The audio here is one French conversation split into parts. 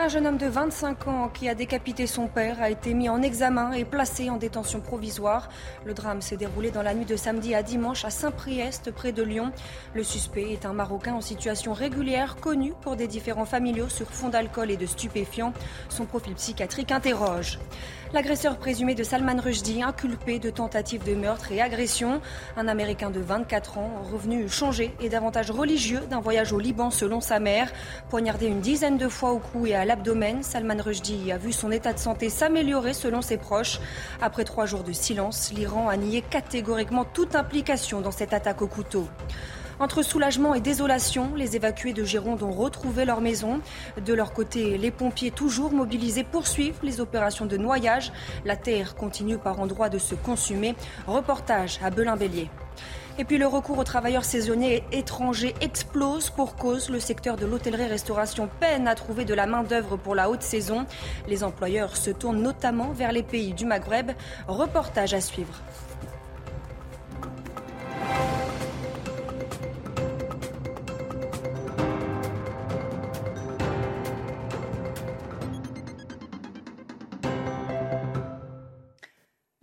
Un jeune homme de 25 ans qui a décapité son père a été mis en examen et placé en détention provisoire. Le drame s'est déroulé dans la nuit de samedi à dimanche à Saint-Priest, près de Lyon. Le suspect est un Marocain en situation régulière, connu pour des différents familiaux sur fond d'alcool et de stupéfiants. Son profil psychiatrique interroge. L'agresseur présumé de Salman Rushdie, inculpé de tentative de meurtre et agression, un Américain de 24 ans, revenu changé et davantage religieux d'un voyage au Liban selon sa mère. Poignardé une dizaine de fois au cou et à l'abdomen, Salman Rushdie a vu son état de santé s'améliorer selon ses proches. Après trois jours de silence, l'Iran a nié catégoriquement toute implication dans cette attaque au couteau. Entre soulagement et désolation, les évacués de Gironde ont retrouvé leur maison. De leur côté, les pompiers toujours mobilisés poursuivent les opérations de noyage. La terre continue par endroits de se consumer. Reportage à Belin-Bélier. Et puis le recours aux travailleurs saisonniers étrangers explose pour cause. Le secteur de l'hôtellerie-restauration peine à trouver de la main-d'œuvre pour la haute saison. Les employeurs se tournent notamment vers les pays du Maghreb. Reportage à suivre.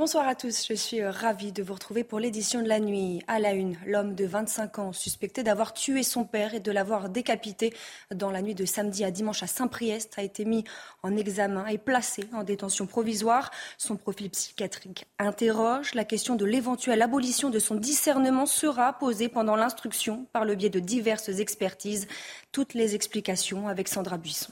Bonsoir à tous, je suis euh, ravie de vous retrouver pour l'édition de la nuit. À la une, l'homme de 25 ans suspecté d'avoir tué son père et de l'avoir décapité dans la nuit de samedi à dimanche à Saint-Priest a été mis en examen et placé en détention provisoire. Son profil psychiatrique interroge. La question de l'éventuelle abolition de son discernement sera posée pendant l'instruction par le biais de diverses expertises. Toutes les explications avec Sandra Buisson.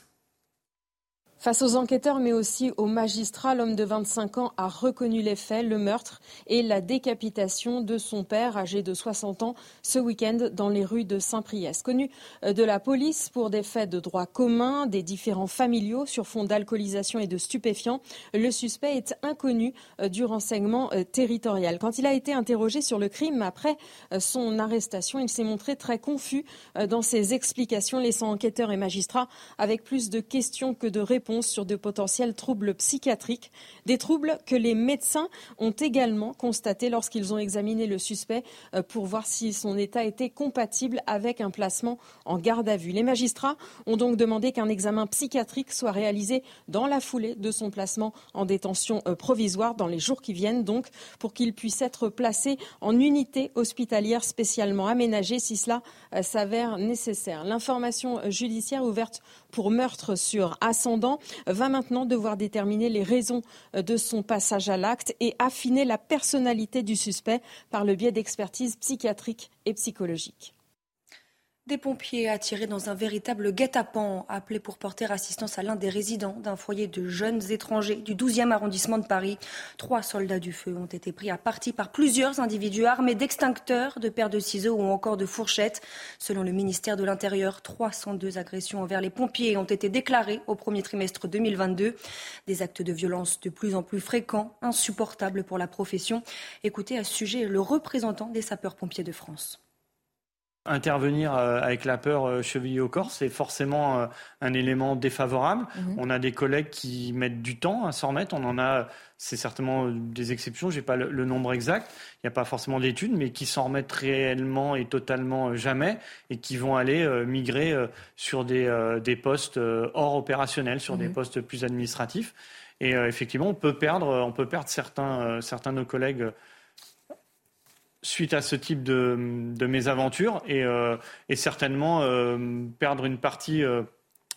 Face aux enquêteurs, mais aussi aux magistrats, l'homme de 25 ans a reconnu les faits, le meurtre et la décapitation de son père, âgé de 60 ans, ce week-end dans les rues de Saint-Priest. Connu euh, de la police pour des faits de droit commun, des différents familiaux sur fond d'alcoolisation et de stupéfiants, le suspect est inconnu euh, du renseignement euh, territorial. Quand il a été interrogé sur le crime après son arrestation, il s'est montré très confus dans ses explications, laissant enquêteurs et magistrats avec plus de questions que de réponses sur de potentiels troubles psychiatriques, des troubles que les médecins ont également constatés lorsqu'ils ont examiné le suspect euh, pour voir si son état était compatible avec un placement en garde à vue. Les magistrats ont donc demandé qu'un examen psychiatrique soit réalisé dans la foulée de son placement en détention euh, provisoire dans les jours qui viennent, donc pour qu'il puisse être placé en unité hospitalière spécialement aménagée si cela euh, s'avère nécessaire. L'information judiciaire ouverte pour meurtre sur ascendant va maintenant devoir déterminer les raisons de son passage à l'acte et affiner la personnalité du suspect par le biais d'expertises psychiatriques et psychologiques. Des pompiers attirés dans un véritable guet-apens, appelés pour porter assistance à l'un des résidents d'un foyer de jeunes étrangers du 12e arrondissement de Paris. Trois soldats du feu ont été pris à partie par plusieurs individus armés d'extincteurs, de paires de ciseaux ou encore de fourchettes. Selon le ministère de l'Intérieur, 302 agressions envers les pompiers ont été déclarées au premier trimestre 2022. Des actes de violence de plus en plus fréquents, insupportables pour la profession. Écoutez à ce sujet le représentant des sapeurs-pompiers de France. Intervenir euh, avec la peur euh, chevillée au corps, c'est forcément euh, un élément défavorable. Mhm. On a des collègues qui mettent du temps à s'en remettre. On en a, c'est certainement des exceptions. J'ai pas le, nombre exact. Il n'y a pas forcément d'études, mais qui s'en remettent réellement et totalement jamais et qui vont aller migrer sur des, des postes hors opérationnels, sur des mhm. postes plus administratifs. Et effectivement, on peut perdre, on peut perdre certains, certains de nos collègues suite à ce type de, mésaventures et, euh, certainement euh, perdre une partie euh,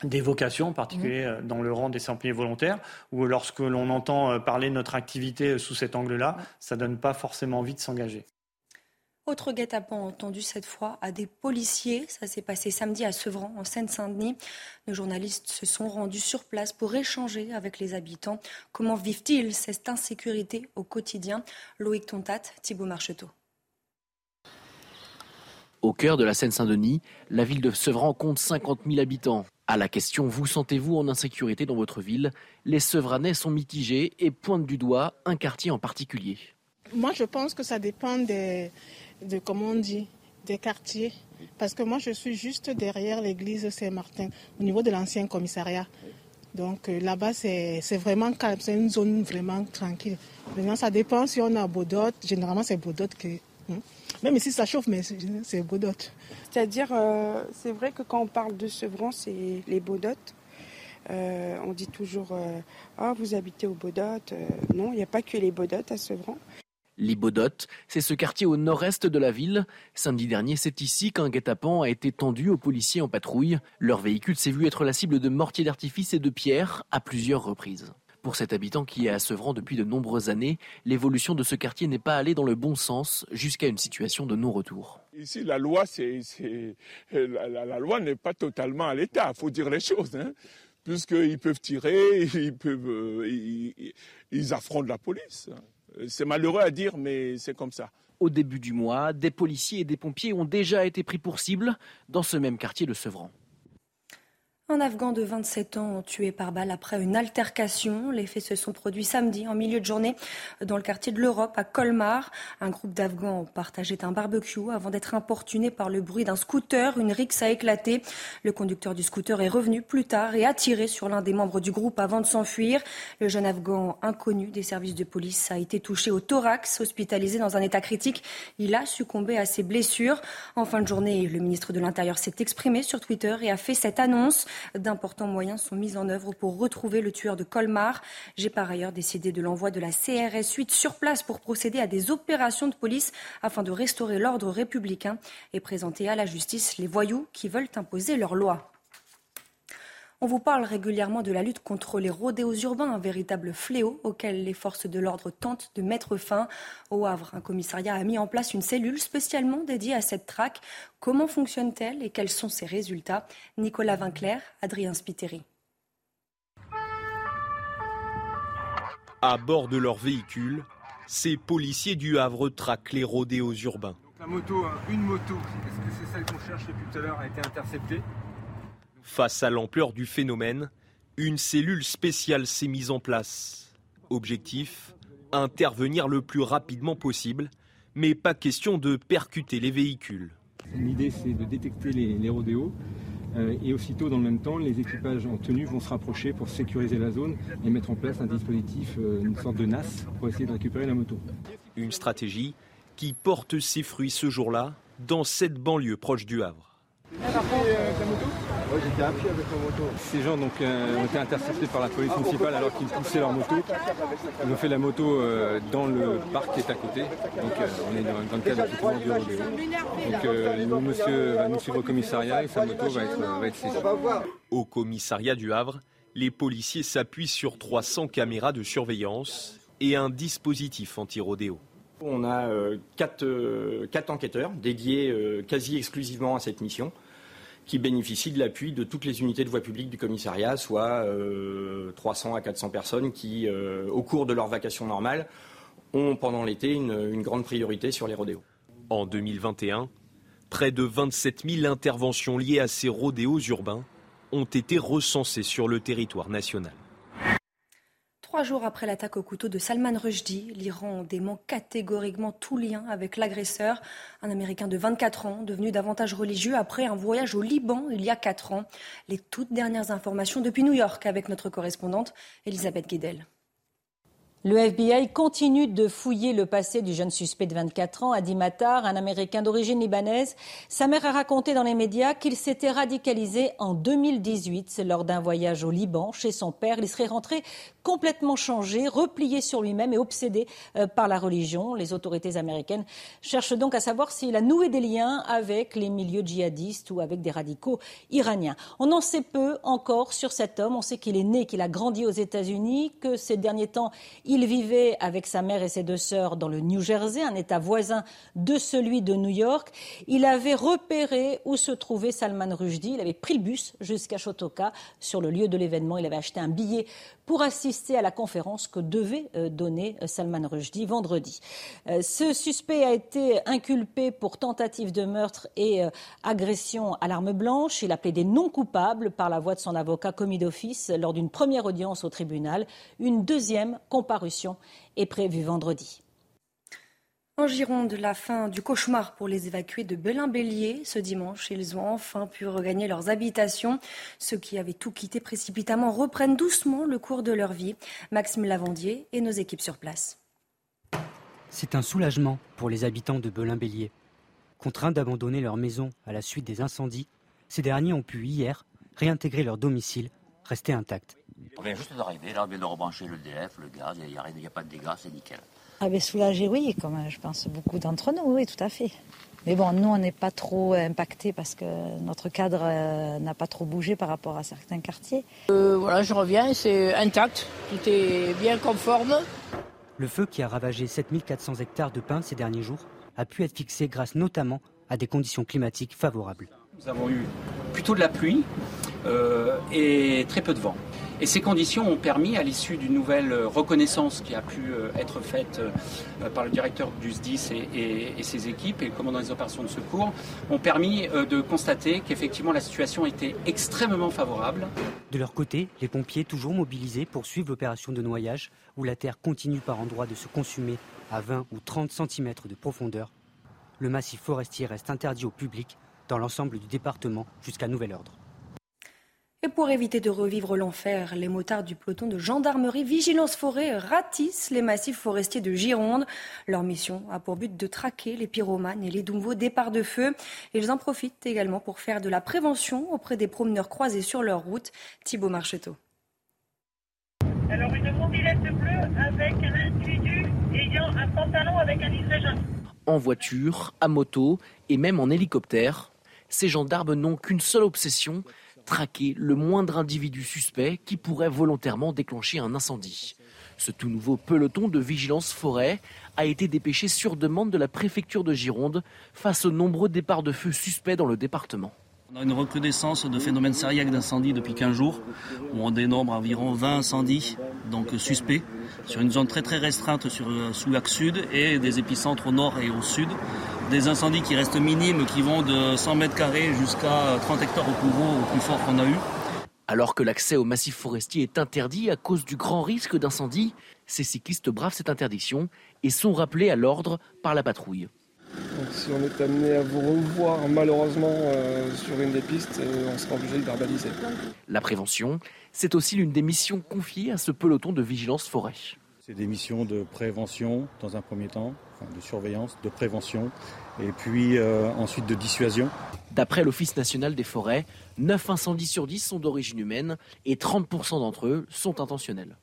des vocations, en particulier mmh. dans le rang des sans volontaires, où lorsque l'on entend parler de notre activité sous cet angle-là, ça donne pas forcément envie de s'engager. Autre guet-apens entendu cette fois à des policiers. Ça s'est passé samedi à Sevran, en Seine-Saint-Denis. Nos journalistes se sont rendus sur place pour échanger avec les habitants. Comment vivent-ils cette insécurité au quotidien? Loïc Tontat, Thibault Marcheteau. Au cœur de la Seine-Saint-Denis, la ville de Sevran compte 50 000 habitants. À la question Vous sentez-vous en insécurité dans votre ville? Les Sevranais sont mitigés et pointent du doigt un quartier en particulier. Moi, je pense que ça dépend de, comment des quartiers. Parce que moi, je suis juste derrière l'église Saint-Martin, au niveau de l'ancien commissariat. Donc euh, là-bas, c'est vraiment calme, c'est une zone vraiment tranquille. Maintenant, ça dépend si on a Bodot. Généralement, c'est Bodot qui. Hein. Même si ça chauffe, mais c'est Bodot. C'est-à-dire, euh, c'est vrai que quand on parle de Sevran, c'est les Bodot. Euh, on dit toujours Ah, vous habitez au Bodot. non, il n'y a pas que les Bodot à Sevran. Les Baudottes, c'est ce quartier au nord-est de la ville. Samedi dernier, c'est ici qu'un guet-apens a été tendu aux policiers en patrouille. Leur véhicule s'est vu être la cible de mortiers d'artifice et de pierres à plusieurs reprises. Pour cet habitant qui est à Sevran depuis de nombreuses années, l'évolution de ce quartier n'est pas allée dans le bon sens jusqu'à une situation de non-retour. Ici, la loi, la, loi n'est pas totalement à l'état, il faut dire les choses. Hein. Puisqu'ils peuvent tirer, ils, peuvent, euh, ils affrontent la police. C'est malheureux à dire, mais c'est comme ça. Au début du mois, des policiers et des pompiers ont déjà été pris pour cible dans ce même quartier de Sevran. Un Afghan de 27 ans tué par balle après une altercation. Les faits se sont produits samedi en milieu de journée dans le quartier de l'Europe à Colmar. Un groupe d'Afghans partageait un barbecue avant d'être importuné par le bruit d'un scooter. Une rixe a éclaté. Le conducteur du scooter est revenu plus tard et a tiré sur l'un des membres du groupe avant de s'enfuir. Le jeune Afghan inconnu des services de police a été touché au thorax, hospitalisé dans un état critique. Il a succombé à ses blessures. En fin de journée, le ministre de l'Intérieur s'est exprimé sur Twitter et a fait cette annonce. D'importants moyens sont mis en œuvre pour retrouver le tueur de Colmar. J'ai par ailleurs décidé de l'envoi de la CRS 8 sur place pour procéder à des opérations de police afin de restaurer l'ordre républicain et présenter à la justice les voyous qui veulent imposer leur loi. On vous parle régulièrement de la lutte contre les rodéos urbains, un véritable fléau auquel les forces de l'ordre tentent de mettre fin. Au Havre, un commissariat a mis en place une cellule spécialement dédiée à cette traque. Comment fonctionne-t-elle et quels sont ses résultats? Nicolas Vinclair, Adrien Spiteri. À bord de leur véhicule, ces policiers du Havre traquent les rodéos urbains. la moto, hein, une moto, est-ce que c'est celle qu'on cherche depuis tout à l'heure, a été interceptée Face à l'ampleur du phénomène, une cellule spéciale s'est mise en place. Objectif intervenir le plus rapidement possible, mais pas question de percuter les véhicules. L'idée, c'est de détecter les, rodéos. Euh, et aussitôt, dans le même temps, les équipages en tenue vont se rapprocher pour sécuriser la zone et mettre en place un dispositif, euh, une sorte de NAS, pour essayer de récupérer la moto. Une stratégie qui porte ses fruits ce jour-là dans cette banlieue proche du Havre. Oui, j'étais à pied avec ma moto. Ces gens donc, euh, ont été interceptés par la police municipale alors qu'ils poussaient leur moto. Ils ont fait la moto euh, dans le parc qui est à côté. Donc euh, on est dans, le cadre du du rodéo. Donc monsieur va nous suivre au commissariat et sa moto va être, va être saisie. Au commissariat du Havre, les policiers s'appuient sur 300 caméras de surveillance et un dispositif anti-rodéo. On a quatre, quatre, enquêteurs dédiés quasi exclusivement à cette mission qui bénéficient de l'appui de toutes les unités de voie publique du commissariat, soit 300 euh, à 400 personnes qui, euh, au cours de leur vacation normale, ont pendant l'été une, grande priorité sur les rodéos. En 2021, près de 27 000 interventions liées à ces rodéos urbains ont été recensées sur le territoire national. Trois jours après l'attaque au couteau de Salman Rushdie, l'Iran dément catégoriquement tout lien avec l'agresseur, un Américain de 24 ans, devenu davantage religieux après un voyage au Liban il y a quatre ans. Les toutes dernières informations depuis New York avec notre correspondante Elisabeth Guedel. Le FBI continue de fouiller le passé du jeune suspect de 24 ans, Adi Matar, un Américain d'origine libanaise. Sa mère a raconté dans les médias qu'il s'était radicalisé en 2018 lors d'un voyage au Liban chez son père. Il serait rentré complètement changé, replié sur lui-même et obsédé euh, par la religion. Les autorités américaines cherchent donc à savoir s'il a noué des liens avec les milieux djihadistes ou avec des radicaux iraniens. On en sait peu encore sur cet homme. On sait qu'il est né, qu'il a grandi aux États-Unis, que ces derniers temps, il vivait avec sa mère et ses deux sœurs dans le New Jersey, un État voisin de celui de New York. Il avait repéré où se trouvait Salman Rushdie. Il avait pris le bus jusqu'à Shotoka. Sur le lieu de l'événement, il avait acheté un billet pour assister à la conférence que devait euh, donner euh, Salman Rushdie vendredi. Euh, ce suspect a été inculpé pour tentative de meurtre et agression à l'arme blanche. Il a plaidé non coupable par la voix de son avocat commis d'office lors d'une première audience au tribunal. Une deuxième comparution est prévue vendredi. En Gironde, la fin du cauchemar pour les évacués de Belin-Bélier. Ce dimanche, ils ont enfin pu regagner leurs habitations. Ceux qui avaient tout quitté précipitamment reprennent doucement le cours de leur vie. Maxime Lavandier et nos équipes sur place. C'est un soulagement pour les habitants de Belin-Bélier. Contraints d'abandonner leur maison à la suite des incendies, ces derniers ont pu hier réintégrer leur domicile, rester intact. On vient juste d'arriver, là on vient de rebrancher le DF, le gaz, il n'y a, a, pas de dégâts, c'est nickel. Ah ben soulagé, oui, comme je pense beaucoup d'entre nous, oui, tout à fait. Mais bon, nous, on n'est pas trop impactés parce que notre cadre euh, n'a pas trop bougé par rapport à certains quartiers. Euh, voilà, je reviens, c'est intact, tout est bien conforme. Le feu qui a ravagé 7400 hectares de pins ces derniers jours a pu être fixé grâce notamment à des conditions climatiques favorables. Nous avons eu plutôt de la pluie euh, et très peu de vent. Et ces conditions ont permis, à l'issue d'une nouvelle reconnaissance qui a pu euh, être faite euh, par le directeur du SDIS et, ses équipes et le commandant des opérations de secours, ont permis de constater qu'effectivement la situation était extrêmement favorable. De leur côté, les pompiers, toujours mobilisés, poursuivent l'opération de noyage où la terre continue par endroits de se consumer à 20 ou 30 cm de profondeur. Le massif forestier reste interdit au public dans l'ensemble du département jusqu'à nouvel ordre. Et pour éviter de revivre l'enfer, les motards du peloton de gendarmerie Vigilance Forêt ratissent les massifs forestiers de Gironde. Leur mission a pour but de traquer les pyromanes et les nouveaux départs de feu. Ils en profitent également pour faire de la prévention auprès des promeneurs croisés sur leur route. Thibaut Marcheteau. Alors une mobilette bleue avec un individu ayant un pantalon avec un livret jaune. En voiture, à moto et même en hélicoptère, ces gendarmes n'ont qu'une seule obsession, traquer le moindre individu suspect qui pourrait volontairement déclencher un incendie. Ce tout nouveau peloton de vigilance forêt a été dépêché sur demande de la préfecture de Gironde face aux nombreux départs de feu suspects dans le département. On a une recrudescence de phénomènes sérieux d'incendies depuis 15 jours, où on dénombre environ 20 incendies donc suspects sur une zone très très restreinte sur, sous l'axe sud et des épicentres au nord et au sud. Des incendies qui restent minimes, qui vont de 100 mètres carrés jusqu'à 30 hectares au plus au plus fort qu'on a eu. Alors que l'accès au massif forestier est interdit à cause du grand risque d'incendie, ces cyclistes bravent cette interdiction et sont rappelés à l'ordre par la patrouille. Si on est amené à vous revoir malheureusement euh, sur une des pistes, euh, on sera obligé de verbaliser. La prévention, c'est aussi l'une des missions confiées à ce peloton de vigilance forêt. C'est des missions de prévention dans un premier temps, de surveillance, de prévention, et puis euh, ensuite de dissuasion. D'après l'Office national des forêts, 9 incendies sur 10 sont d'origine humaine et 30% d'entre eux sont intentionnels.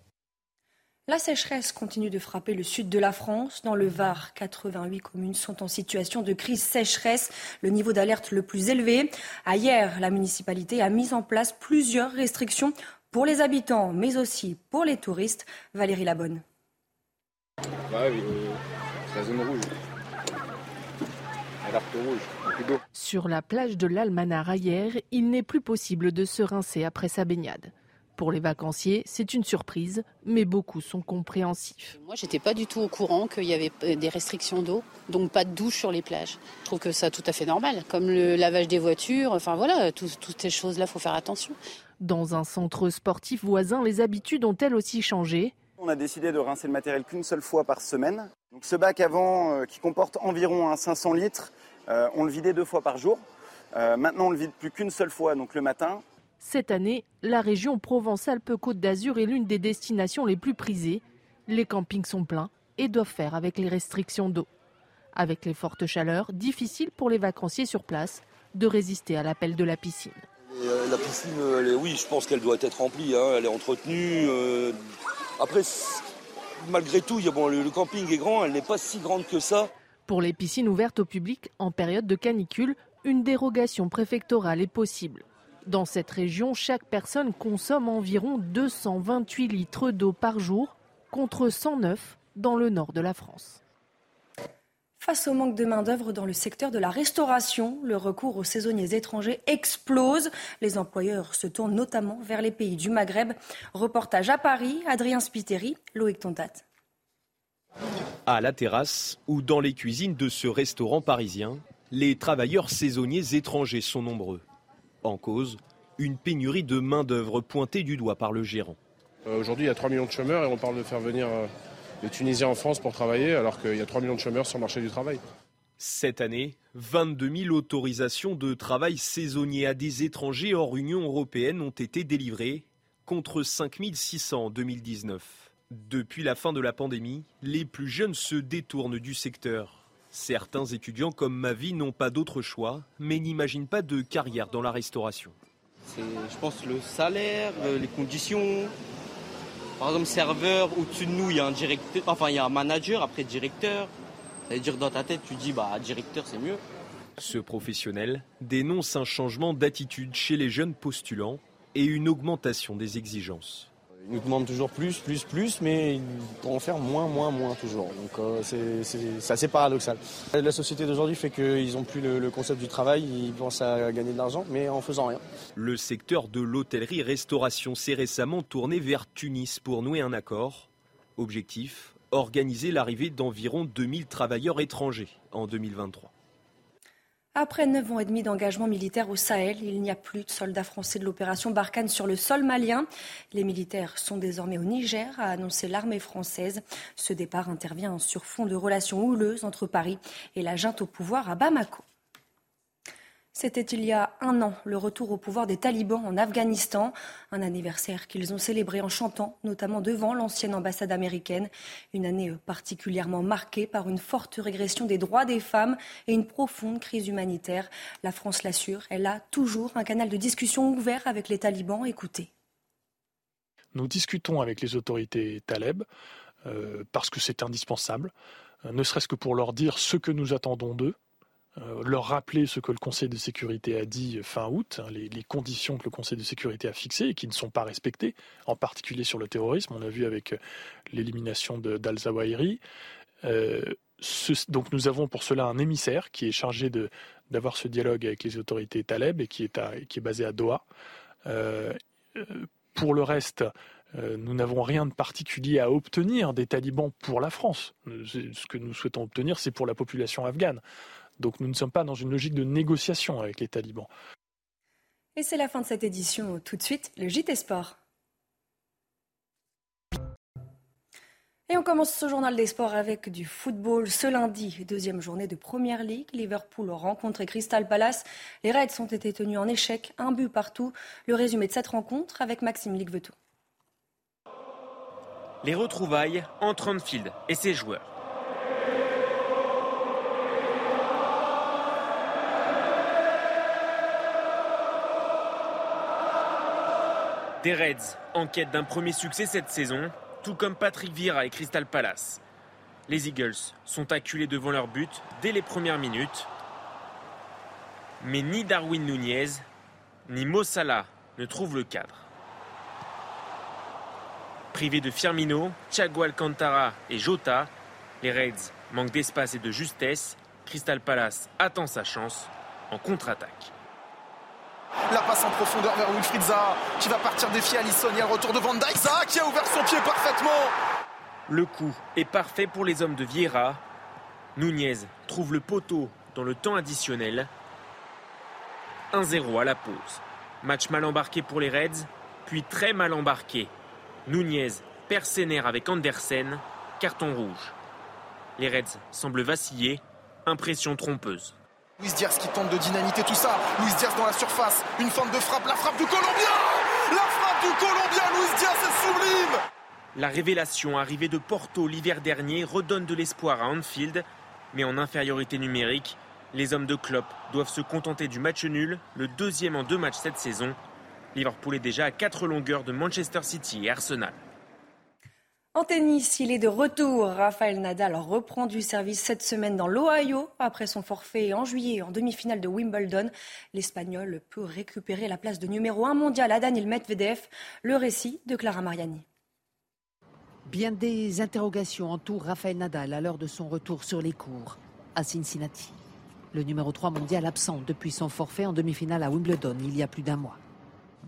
La sécheresse continue de frapper le sud de la France. Dans le Var, 88 communes sont en situation de crise sécheresse, le niveau d'alerte le plus élevé. Hier, la municipalité a mis en place plusieurs restrictions pour les habitants, mais aussi pour les touristes. Valérie Labonne. Sur la plage de l'Almanar hier, il n'est plus possible de se rincer après sa baignade. Pour les vacanciers, c'est une surprise, mais beaucoup sont compréhensifs. Moi, j'étais pas du tout au courant qu'il y avait des restrictions d'eau, donc pas de douche sur les plages. Je trouve que ça tout à fait normal, comme le lavage des voitures. Enfin voilà, toutes ces choses-là, faut faire attention. Dans un centre sportif voisin, les habitudes ont elles aussi changé. On a décidé de rincer le matériel qu'une seule fois par semaine. Donc ce bac avant, euh, qui comporte environ 500 litres, euh, on le vidait deux fois par jour. Euh, maintenant, on le vide plus qu'une seule fois, donc le matin. Cette année, la région Provence-Alpes-Côte d'Azur est l'une des destinations les plus prisées. Les campings sont pleins et doivent faire avec les restrictions d'eau. Avec les fortes chaleurs, difficile pour les vacanciers sur place de résister à l'appel de la piscine. la piscine, oui, je pense qu'elle doit être remplie, hein. elle est entretenue. Après, malgré tout, le, camping est grand, elle n'est pas si grande que ça. Pour les piscines ouvertes au public en période de canicule, une dérogation préfectorale est possible. Dans cette région, chaque personne consomme environ 228 litres d'eau par jour, contre 109 dans le nord de la France. Face au manque de main-d'œuvre dans le secteur de la restauration, le recours aux saisonniers étrangers explose. Les employeurs se tournent notamment vers les pays du Maghreb. Reportage à Paris, Adrien Spiteri, Loïc Tontat. À la terrasse ou dans les cuisines de ce restaurant parisien, les travailleurs saisonniers étrangers sont nombreux. En cause, une pénurie de main-d'œuvre pointée du doigt par le gérant. Euh, aujourd'hui, il y a 3 millions de chômeurs et on parle de faire venir euh, des Tunisiens en France pour travailler alors qu'il y a 3 millions de chômeurs sur le marché du travail. Cette année, 22 000 autorisations de travail saisonnier à des étrangers hors Union européenne ont été délivrées, contre 5 600 en 2019. Depuis la fin de la pandémie, les plus jeunes se détournent du secteur. Certains étudiants comme Mavi n'ont pas d'autre choix, mais n'imaginent pas de carrière dans la restauration. C'est, je pense, le salaire, euh, les conditions. Par exemple, serveur, au-dessus de nous, il y a un directeur, enfin, il y a un manager, après directeur. Ça veut dire dans ta tête, tu dis, bah, directeur, c'est mieux. Ce professionnel dénonce un changement d'attitude chez les jeunes postulants et une augmentation des exigences. Ils nous demandent toujours plus, plus, plus, mais ils vont en faire moins, moins, moins toujours. Donc euh, c'est, c'est, assez paradoxal. La société d'aujourd'hui fait qu'ils n'ont plus le, le, concept du travail, ils pensent à gagner de l'argent, mais en faisant rien. Le secteur de l'hôtellerie-restauration s'est récemment tourné vers Tunis pour nouer un accord. Objectif organiser l'arrivée d'environ 2000 travailleurs étrangers en 2023. Après neuf ans et demi d'engagement militaire au Sahel, il n'y a plus de soldats français de l'opération Barkhane sur le sol malien. Les militaires sont désormais au Niger, a annoncé l'armée française. Ce départ intervient sur fond de relations houleuses entre Paris et la junte au pouvoir à Bamako. C'était il y a un an le retour au pouvoir des talibans en Afghanistan, un anniversaire qu'ils ont célébré en chantant, notamment devant l'ancienne ambassade américaine. Une année particulièrement marquée par une forte régression des droits des femmes et une profonde crise humanitaire. La France l'assure, elle a toujours un canal de discussion ouvert avec les talibans. Écoutez. Nous discutons avec les autorités talibes euh, parce que c'est indispensable, euh, ne serait-ce que pour leur dire ce que nous attendons d'eux euh, leur rappeler ce que le Conseil de sécurité a dit fin août, hein, les, conditions que le Conseil de sécurité a fixées et qui ne sont pas respectées, en particulier sur le terrorisme. On l'a vu avec euh, l'élimination d'Al-Zawahiri. Euh, donc nous avons pour cela un émissaire qui est chargé d'avoir ce dialogue avec les autorités taleb et qui est, qui est basé à Doha. pour le reste, nous n'avons rien de particulier à obtenir des talibans pour la France. Ce que nous souhaitons obtenir, c'est pour la population afghane. Donc nous ne sommes pas dans une logique de négociation avec les talibans. Et c'est la fin de cette édition. Tout de suite, le JT Sport. Et on commence ce journal des sports avec du football. Ce lundi, deuxième journée de Première League, Liverpool rencontre Crystal Palace. Les Reds ont été tenus en échec, un but partout. Le résumé de cette rencontre avec Maxime Ligvetou. Les retrouvailles entre Anfield et ses joueurs. Des Reds en quête d'un premier succès cette saison, tout comme Patrick Vieira et Crystal Palace. Les Eagles sont acculés devant leur but dès les premières minutes. Mais ni Darwin Nunez, ni Mo Salah ne trouvent le cadre. Privés de Firmino, Thiago Alcantara et Jota, les Reds manquent d'espace et de justesse. Crystal Palace attend sa chance en contre-attaque. La passe en profondeur vers Wilfried Zaha qui va partir défier Alisson. Il retour de Van Dijk. Qui a ouvert son pied parfaitement. Le coup est parfait pour les hommes de Vieira. Nunez trouve le poteau dans le temps additionnel. 1-0 à la pause. Match mal embarqué pour les Reds, puis très mal embarqué. Nunez perd ses avec Andersen, carton rouge. Les Reds semblent vaciller, impression trompeuse. Luis Diaz qui tente de dynamiter tout ça. Luis Diaz dans la surface. Une forme de frappe. La frappe du Colombien La frappe du Colombien Luis Diaz est sublime La révélation arrivée de Porto l'hiver dernier redonne de l'espoir à Anfield. Mais en infériorité numérique, les hommes de Klopp doivent se contenter du match nul, le deuxième en deux matchs cette saison. Liverpool est déjà à quatre longueurs de Manchester City et Arsenal. En tennis, il est de retour. Rafael Nadal reprend du service cette semaine dans l'Ohio. Après son forfait en juillet en demi-finale de Wimbledon, l'Espagnol peut récupérer la place de numéro 1 mondial à Daniel Medvedev. Le récit de Clara Mariani. Bien des interrogations entourent Rafael Nadal à l'heure de son retour sur les cours à Cincinnati. Le numéro 3 mondial absent depuis son forfait en demi-finale à Wimbledon il y a plus d'un mois.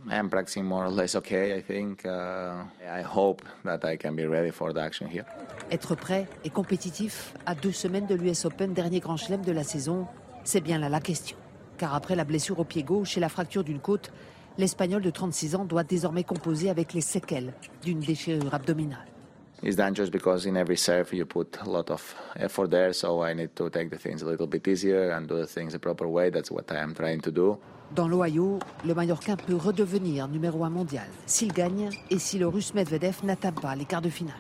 I am practicing more or less okay, I think. Uh, I hope that I can be ready for the action here. Être prêt et compétitif à deux semaines de l'US Open, dernier grand chelem de la saison, c'est bien là la question. Car après la blessure au pied gauche et la fracture d'une côte, l'Espagnol de 36 ans doit désormais composer avec les séquelles d'une déchirure abdominale. It's dangerous because in every serve you put a lot of effort there, so I need to take the things a little bit easier and do the things the proper way. That's what I am trying to do. Dans l'Ohio, le Mallorquin peut redevenir numéro un mondial s'il gagne et si le russe Medvedev n'atteint pas les quarts de finale.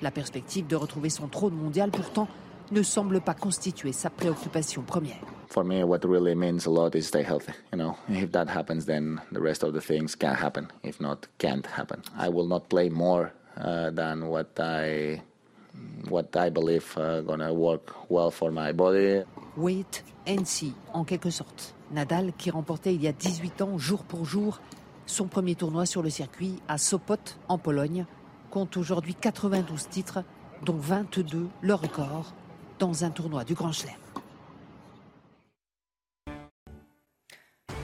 La perspective de retrouver son trône mondial, pourtant, ne semble pas constituer sa préoccupation première. For me, what really means a lot is stay healthy. You know, if that happens, then the rest of the things can happen. If not, can't happen. I will not play more than what I what I believe uh, gonna work well for my body. Wait and see, en quelque sorte. Nadal, qui remportait il y a 18 ans, jour pour jour, son premier tournoi sur le circuit à Sopot, en Pologne, compte aujourd'hui 92 titres, dont 22 le record, dans un tournoi du Grand Chelem.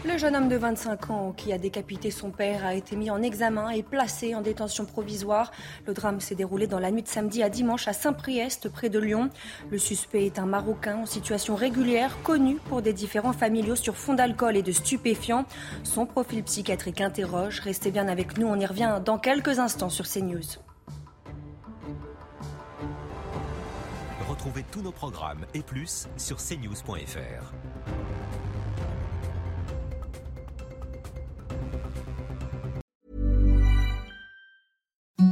Le jeune homme de 25 ans qui a décapité son père a été mis en examen et placé en détention provisoire. Le drame s'est déroulé dans la nuit de samedi à dimanche à Saint-Priest, près de Lyon. Le suspect est un Marocain en situation régulière, connu pour des différents familiaux sur fond d'alcool et de stupéfiants. Son profil psychiatrique interroge. Restez bien avec nous, on y revient dans quelques instants sur CNews. Retrouvez tous nos programmes et plus sur cnews.fr.